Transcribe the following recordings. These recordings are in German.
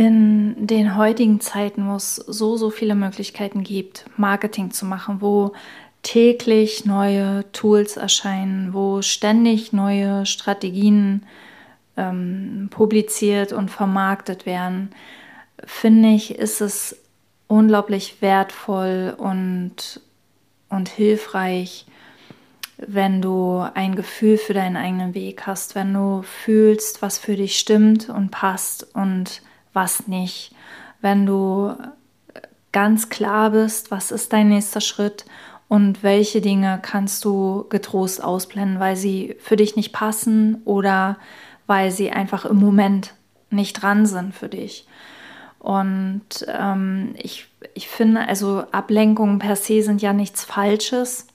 In den heutigen Zeiten, wo es so, so viele Möglichkeiten gibt, Marketing zu machen, wo täglich neue Tools erscheinen, wo ständig neue Strategien ähm, publiziert und vermarktet werden, finde ich, ist es unglaublich wertvoll und und hilfreich, wenn du ein Gefühl für deinen eigenen Weg hast, wenn du fühlst, was für dich stimmt und passt und was nicht, wenn du ganz klar bist, was ist dein nächster Schritt und welche Dinge kannst du getrost ausblenden, weil sie für dich nicht passen oder weil sie einfach im Moment nicht dran sind für dich. Und ähm, ich, ich finde, also Ablenkungen per se sind ja nichts Falsches.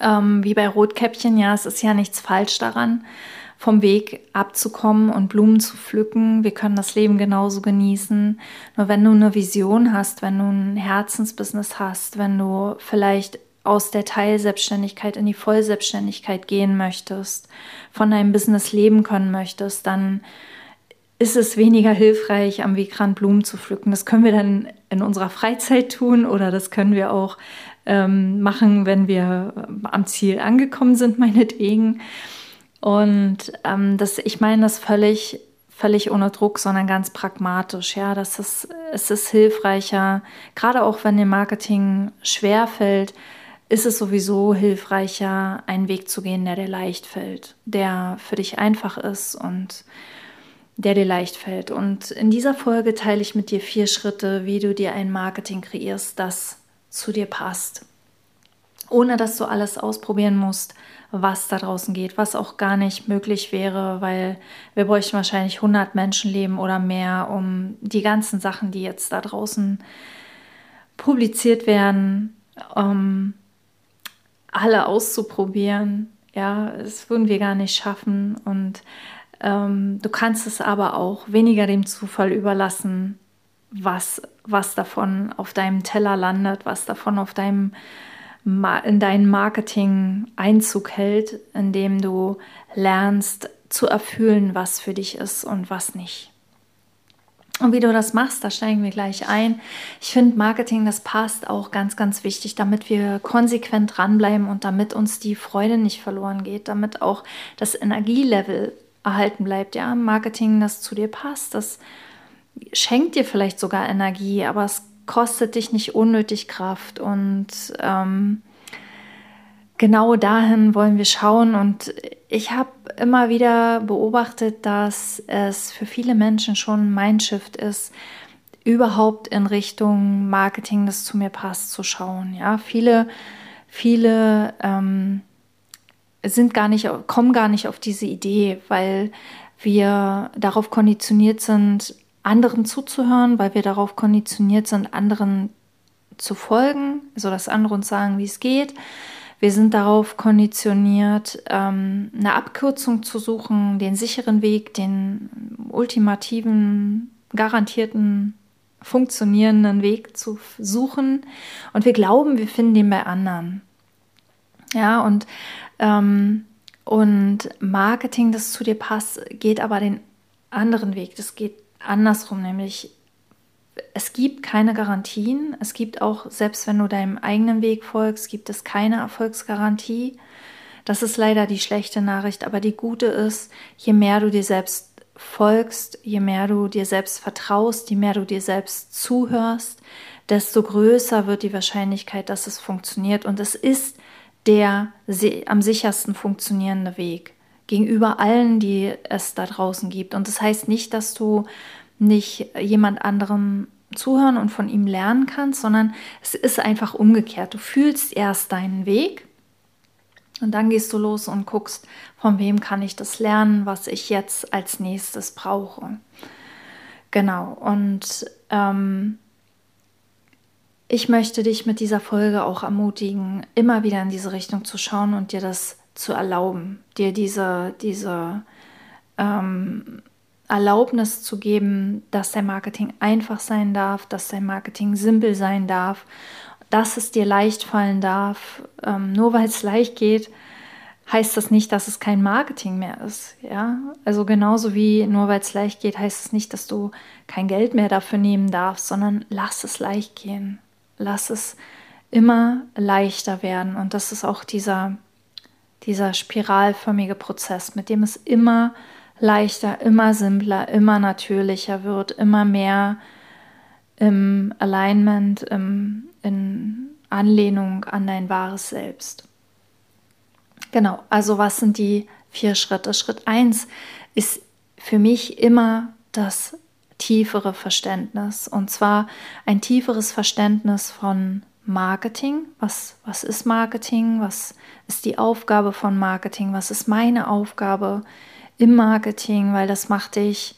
Ähm, wie bei Rotkäppchen, ja, es ist ja nichts falsch daran, vom Weg abzukommen und Blumen zu pflücken. Wir können das Leben genauso genießen. Nur wenn du eine Vision hast, wenn du ein Herzensbusiness hast, wenn du vielleicht aus der Teilselbstständigkeit in die Vollselbstständigkeit gehen möchtest, von deinem Business leben können möchtest, dann ist es weniger hilfreich, am Wegrand Blumen zu pflücken. Das können wir dann in unserer Freizeit tun oder das können wir auch ähm, machen, wenn wir am Ziel angekommen sind, meinetwegen. Und ähm, das, ich meine das völlig, völlig ohne Druck, sondern ganz pragmatisch. Ja, das ist, es ist hilfreicher, gerade auch wenn dem Marketing schwer fällt, ist es sowieso hilfreicher, einen Weg zu gehen, der dir leicht fällt, der für dich einfach ist und der dir leicht fällt. Und in dieser Folge teile ich mit dir vier Schritte, wie du dir ein Marketing kreierst, das zu dir passt. Ohne dass du alles ausprobieren musst, was da draußen geht, was auch gar nicht möglich wäre, weil wir bräuchten wahrscheinlich 100 Menschenleben oder mehr, um die ganzen Sachen, die jetzt da draußen publiziert werden, um alle auszuprobieren. Ja, das würden wir gar nicht schaffen. Und ähm, du kannst es aber auch weniger dem Zufall überlassen, was, was davon auf deinem Teller landet, was davon auf deinem in dein Marketing Einzug hält, indem du lernst zu erfüllen, was für dich ist und was nicht. Und wie du das machst, da steigen wir gleich ein. Ich finde, Marketing, das passt auch ganz, ganz wichtig, damit wir konsequent dranbleiben und damit uns die Freude nicht verloren geht, damit auch das Energielevel erhalten bleibt. Ja, Marketing, das zu dir passt, das schenkt dir vielleicht sogar Energie, aber es kostet dich nicht unnötig Kraft. Und ähm, genau dahin wollen wir schauen. Und ich habe immer wieder beobachtet, dass es für viele Menschen schon mein Shift ist, überhaupt in Richtung Marketing, das zu mir passt, zu schauen. Ja, viele, viele ähm, sind gar nicht, kommen gar nicht auf diese Idee, weil wir darauf konditioniert sind, anderen zuzuhören, weil wir darauf konditioniert sind, anderen zu folgen, also dass andere uns sagen, wie es geht. Wir sind darauf konditioniert, ähm, eine Abkürzung zu suchen, den sicheren Weg, den ultimativen, garantierten, funktionierenden Weg zu suchen. Und wir glauben, wir finden den bei anderen. Ja, und ähm, und Marketing, das zu dir passt, geht aber den anderen Weg. Das geht andersrum, nämlich es gibt keine Garantien. Es gibt auch, selbst wenn du deinem eigenen Weg folgst, gibt es keine Erfolgsgarantie. Das ist leider die schlechte Nachricht, aber die gute ist, je mehr du dir selbst folgst, je mehr du dir selbst vertraust, je mehr du dir selbst zuhörst, desto größer wird die Wahrscheinlichkeit, dass es funktioniert. Und es ist der am sichersten funktionierende Weg gegenüber allen, die es da draußen gibt. Und das heißt nicht, dass du nicht jemand anderem zuhören und von ihm lernen kannst, sondern es ist einfach umgekehrt. Du fühlst erst deinen Weg Und dann gehst du los und guckst, von wem kann ich das lernen, was ich jetzt als nächstes brauche. Genau, und ähm, ich möchte dich mit dieser Folge auch ermutigen, immer wieder in diese Richtung zu schauen und dir das zu erlauben, dir diese, diese ähm, Erlaubnis zu geben, dass dein Marketing einfach sein darf, dass dein Marketing simpel sein darf, dass es dir leicht fallen darf. Ähm, nur weil es leicht geht, heißt das nicht, dass es kein Marketing mehr ist. Ja? Also genauso wie nur weil es leicht geht, heißt es nicht, dass du kein Geld mehr dafür nehmen darfst, sondern lass es leicht gehen. Lass es immer leichter werden. Und das ist auch dieser, dieser spiralförmige Prozess, mit dem es immer leichter, immer simpler, immer natürlicher wird, immer mehr im Alignment, im, in Anlehnung an dein wahres Selbst. Genau, also was sind die vier Schritte? Schritt 1 ist für mich immer das tiefere Verständnis. Und zwar ein tieferes Verständnis von Marketing. Was, was ist Marketing? Was ist die Aufgabe von Marketing? Was ist meine Aufgabe im Marketing? Weil das macht dich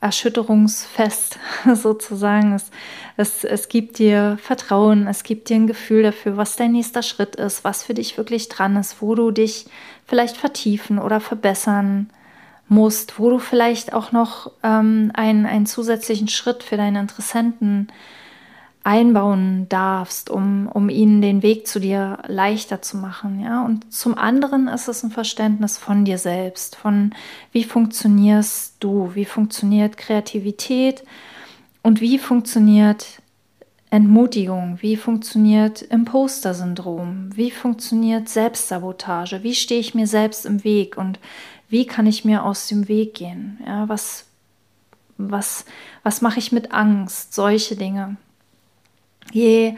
erschütterungsfest sozusagen. Es, es, es gibt dir Vertrauen, es gibt dir ein Gefühl dafür, was dein nächster Schritt ist, was für dich wirklich dran ist, wo du dich vielleicht vertiefen oder verbessern musst, wo du vielleicht auch noch ähm, einen, einen zusätzlichen Schritt für deine Interessenten einbauen darfst, um, um ihnen den Weg zu dir leichter zu machen. Ja? Und zum anderen ist es ein Verständnis von dir selbst, von wie funktionierst du, wie funktioniert Kreativität und wie funktioniert Entmutigung, wie funktioniert Imposter-Syndrom, wie funktioniert Selbstsabotage, wie stehe ich mir selbst im Weg und wie kann ich mir aus dem Weg gehen? Ja, was, was, was mache ich mit Angst? Solche Dinge je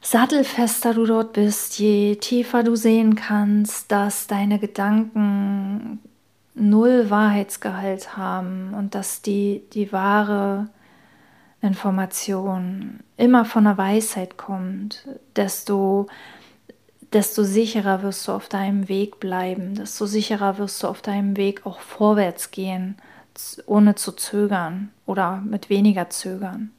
sattelfester du dort bist, je tiefer du sehen kannst, dass deine Gedanken null Wahrheitsgehalt haben und dass die, die wahre Information immer von der Weisheit kommt, desto, desto sicherer wirst du auf deinem Weg bleiben, desto sicherer wirst du auf deinem Weg auch vorwärts gehen, ohne zu zögern oder mit weniger zögern.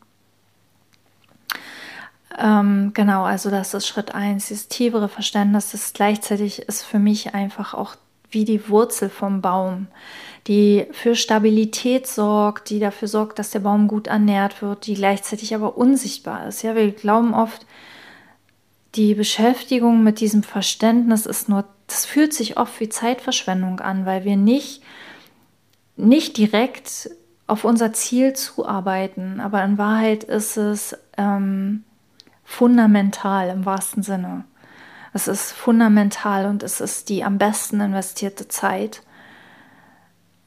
Ähm, genau, also das ist Schritt eins, dieses tiefere Verständnis, das gleichzeitig ist für mich einfach auch wie die Wurzel vom Baum, die für Stabilität sorgt, die dafür sorgt, dass der Baum gut ernährt wird, die gleichzeitig aber unsichtbar ist. Ja, wir glauben oft, die Beschäftigung mit diesem Verständnis ist nur, das fühlt sich oft wie Zeitverschwendung an, weil wir nicht, nicht direkt auf unser Ziel zuarbeiten. Aber in Wahrheit ist es ähm, fundamental im wahrsten Sinne. Es ist fundamental und es ist die am besten investierte Zeit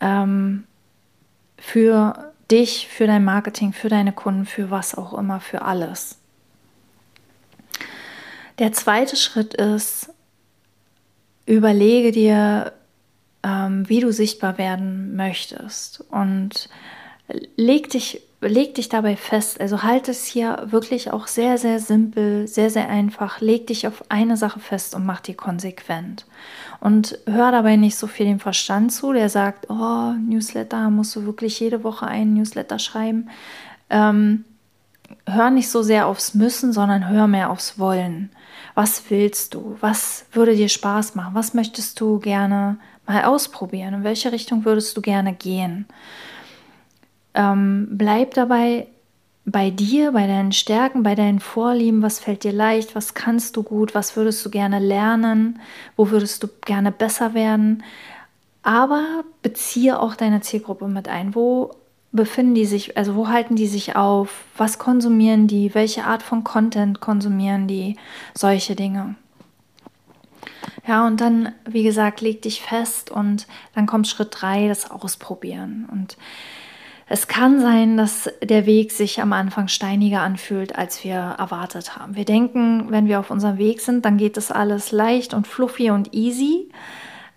ähm, für dich, für dein Marketing, für deine Kunden, für was auch immer, für alles. Der zweite Schritt ist, überlege dir, ähm, wie du sichtbar werden möchtest und leg dich leg dich dabei fest. Also halt es hier wirklich auch sehr, sehr simpel, sehr, sehr einfach. Leg dich auf eine Sache fest und mach die konsequent. Und hör dabei nicht so viel dem Verstand zu, der sagt, oh, Newsletter, musst du wirklich jede Woche einen Newsletter schreiben. Ähm, hör nicht so sehr aufs Müssen, sondern hör mehr aufs Wollen. Was willst du? Was würde dir Spaß machen? Was möchtest du gerne mal ausprobieren? In welche Richtung würdest du gerne gehen? Ähm, bleib dabei bei dir, bei deinen Stärken, bei deinen Vorlieben, was fällt dir leicht, was kannst du gut, was würdest du gerne lernen, wo würdest du gerne besser werden. Aber beziehe auch deine Zielgruppe mit ein. Wo befinden die sich, also wo halten die sich auf, was konsumieren die, welche Art von Content konsumieren die, solche Dinge. Ja, und dann, wie gesagt, leg dich fest und dann kommt Schritt drei, das Ausprobieren. Und es kann sein, dass der Weg sich am Anfang steiniger anfühlt, als wir erwartet haben. Wir denken, wenn wir auf unserem Weg sind, dann geht das alles leicht und fluffy und easy.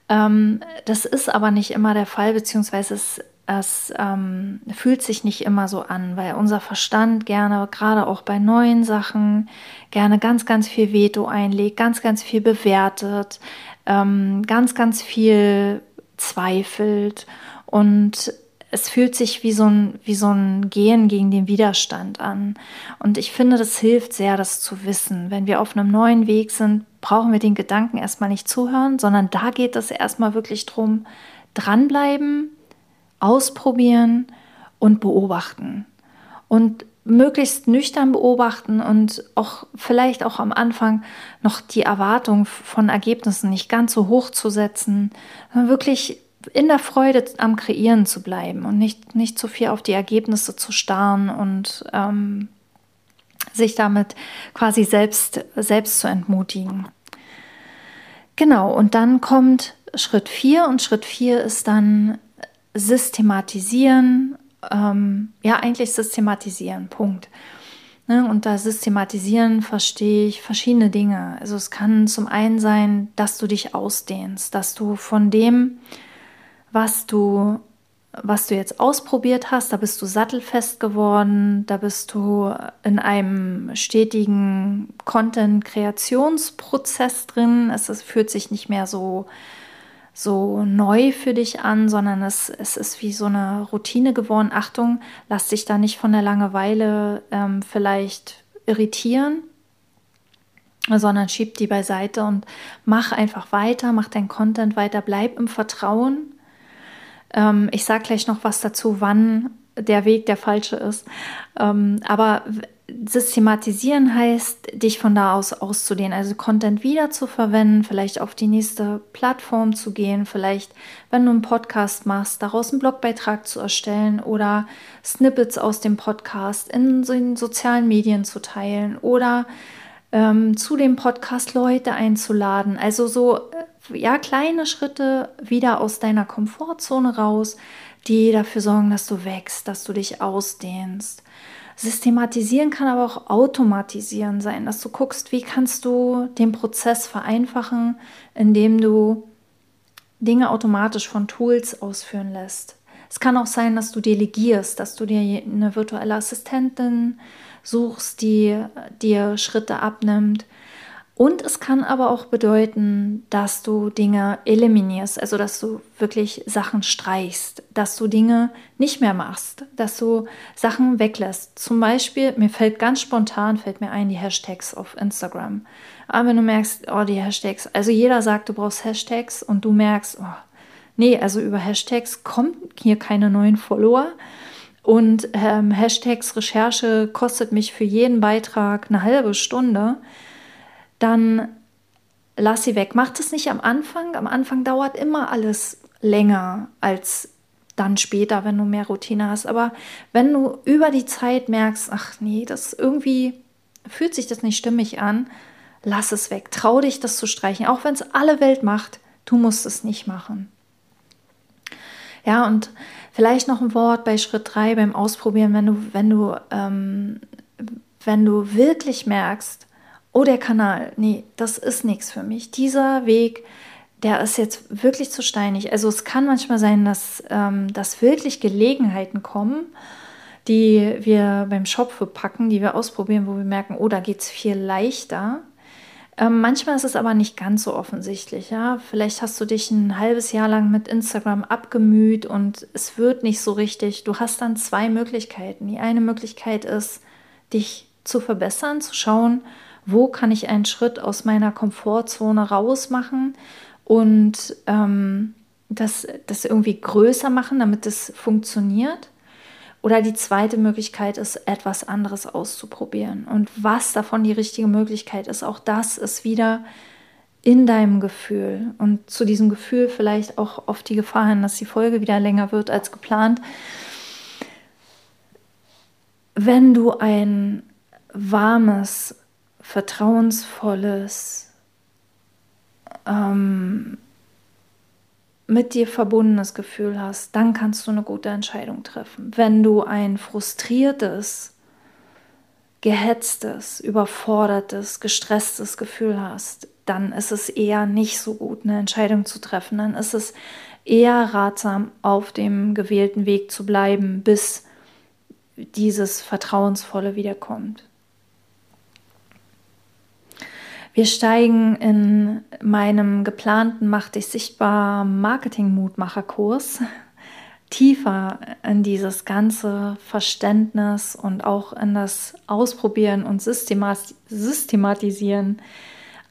Ähm, das ist aber nicht immer der Fall, beziehungsweise es es ähm, fühlt sich nicht immer so an, weil unser Verstand gerne, gerade auch bei neuen Sachen, gerne ganz, ganz viel Veto einlegt, ganz, ganz viel bewertet, ähm, ganz, ganz viel zweifelt und es fühlt sich wie so, ein, wie so ein Gehen gegen den Widerstand an. Und ich finde, das hilft sehr, das zu wissen. Wenn wir auf einem neuen Weg sind, brauchen wir den Gedanken erstmal nicht zuhören, sondern da geht es erstmal wirklich drum, dranbleiben, ausprobieren und beobachten. Und möglichst nüchtern beobachten und auch vielleicht auch am Anfang noch die Erwartung von Ergebnissen nicht ganz so hoch zu setzen, wirklich in der Freude am Kreieren zu bleiben und nicht, nicht zu viel auf die Ergebnisse zu starren und ähm, sich damit quasi selbst, selbst zu entmutigen. Genau, und dann kommt Schritt 4 und Schritt 4 ist dann systematisieren, ähm, ja eigentlich systematisieren, Punkt. Ne? Und da systematisieren verstehe ich verschiedene Dinge. Also es kann zum einen sein, dass du dich ausdehnst, dass du von dem, was du was du jetzt ausprobiert hast, da bist du sattelfest geworden, da bist du in einem stetigen Content-Kreationsprozess drin. Es, es fühlt sich nicht mehr so so neu für dich an, sondern es, es ist wie so eine Routine geworden. Achtung, lass dich da nicht von der Langeweile ähm, vielleicht irritieren, sondern schieb die beiseite und mach einfach weiter, mach dein Content weiter, bleib im Vertrauen. Ähm, ich sage gleich noch was dazu, wann der Weg der falsche ist. Ähm, aber systematisieren heißt, dich von da aus auszudehnen, also Content wieder zu verwenden, vielleicht auf die nächste Plattform zu gehen, vielleicht, wenn du einen Podcast machst, daraus einen Blogbeitrag zu erstellen oder Snippets aus dem Podcast in den sozialen Medien zu teilen oder ähm, zu dem Podcast Leute einzuladen. Also so, äh, ja, kleine Schritte wieder aus deiner Komfortzone raus, die dafür sorgen, dass du wächst, dass du dich ausdehnst. Systematisieren kann aber auch automatisieren sein, dass du guckst, wie kannst du den Prozess vereinfachen, indem du Dinge automatisch von Tools ausführen lässt. Es kann auch sein, dass du delegierst, dass du dir eine virtuelle Assistentin suchst, die dir Schritte abnimmt, und es kann aber auch bedeuten, dass du Dinge eliminierst, also dass du wirklich Sachen streichst, dass du Dinge nicht mehr machst, dass du Sachen weglässt. Zum Beispiel, mir fällt ganz spontan, fällt mir ein, die Hashtags auf Instagram. Aber wenn du merkst, oh, die Hashtags, also jeder sagt, du brauchst Hashtags und du merkst, oh, nee, also über Hashtags kommen hier keine neuen Follower. Und ähm, Hashtags Recherche kostet mich für jeden Beitrag eine halbe Stunde dann lass sie weg. Mach das nicht am Anfang. Am Anfang dauert immer alles länger als dann später, wenn du mehr Routine hast. Aber wenn du über die Zeit merkst, ach nee, das irgendwie fühlt sich das nicht stimmig an, lass es weg. Trau dich, das zu streichen. Auch wenn es alle Welt macht, du musst es nicht machen. Ja, und vielleicht noch ein Wort bei Schritt 3 beim Ausprobieren, wenn du, wenn du, ähm, wenn du wirklich merkst, oh, der Kanal, nee, das ist nichts für mich. Dieser Weg, der ist jetzt wirklich zu steinig. Also es kann manchmal sein, dass, ähm, dass wirklich Gelegenheiten kommen, die wir beim Shop packen, die wir ausprobieren, wo wir merken, oh, da geht es viel leichter. Ähm, manchmal ist es aber nicht ganz so offensichtlich. Ja? Vielleicht hast du dich ein halbes Jahr lang mit Instagram abgemüht und es wird nicht so richtig. Du hast dann zwei Möglichkeiten. Die eine Möglichkeit ist, dich zu verbessern, zu schauen, wo kann ich einen Schritt aus meiner Komfortzone raus machen und ähm, das, das irgendwie größer machen, damit es funktioniert. Oder die zweite Möglichkeit ist, etwas anderes auszuprobieren. Und was davon die richtige Möglichkeit ist, auch das ist wieder in deinem Gefühl. Und zu diesem Gefühl vielleicht auch auf die Gefahr hin, dass die Folge wieder länger wird als geplant. Wenn du ein warmes, vertrauensvolles, ähm, mit dir verbundenes Gefühl hast, dann kannst du eine gute Entscheidung treffen. Wenn du ein frustriertes, gehetztes, überfordertes, gestresstes Gefühl hast, dann ist es eher nicht so gut, eine Entscheidung zu treffen. Dann ist es eher ratsam, auf dem gewählten Weg zu bleiben, bis dieses Vertrauensvolle wiederkommt. Wir steigen in meinem geplanten Mach dich sichtbar Marketing-Mutmacher-Kurs tiefer in dieses ganze Verständnis und auch in das Ausprobieren und Systematisieren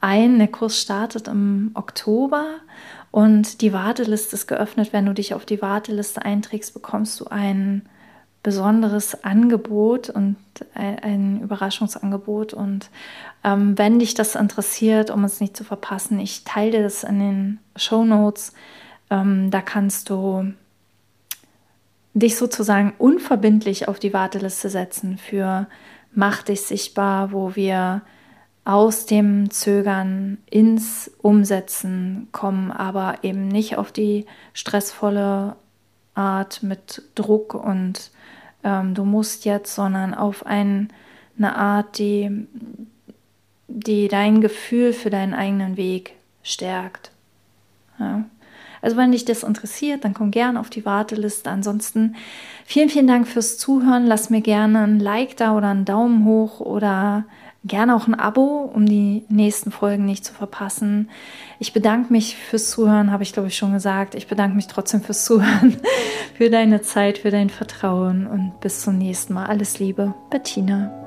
ein. Der Kurs startet im Oktober und die Warteliste ist geöffnet. Wenn du dich auf die Warteliste einträgst, bekommst du ein besonderes Angebot und ein Überraschungsangebot. Und ähm, wenn dich das interessiert, um es nicht zu verpassen, ich teile dir das in den Show Notes. Ähm, da kannst du dich sozusagen unverbindlich auf die Warteliste setzen für Mach dich sichtbar, wo wir aus dem Zögern ins Umsetzen kommen, aber eben nicht auf die stressvolle Art mit Druck und ähm, du musst jetzt, sondern auf ein, eine Art, die, die dein Gefühl für deinen eigenen Weg stärkt. Ja. Also wenn dich das interessiert, dann komm gerne auf die Warteliste. Ansonsten vielen, vielen Dank fürs Zuhören. Lass mir gerne ein Like da oder einen Daumen hoch oder gerne auch ein Abo, um die nächsten Folgen nicht zu verpassen. Ich bedanke mich fürs Zuhören, habe ich glaube ich schon gesagt. Ich bedanke mich trotzdem fürs Zuhören, für deine Zeit, für dein Vertrauen und bis zum nächsten Mal. Alles Liebe, Bettina.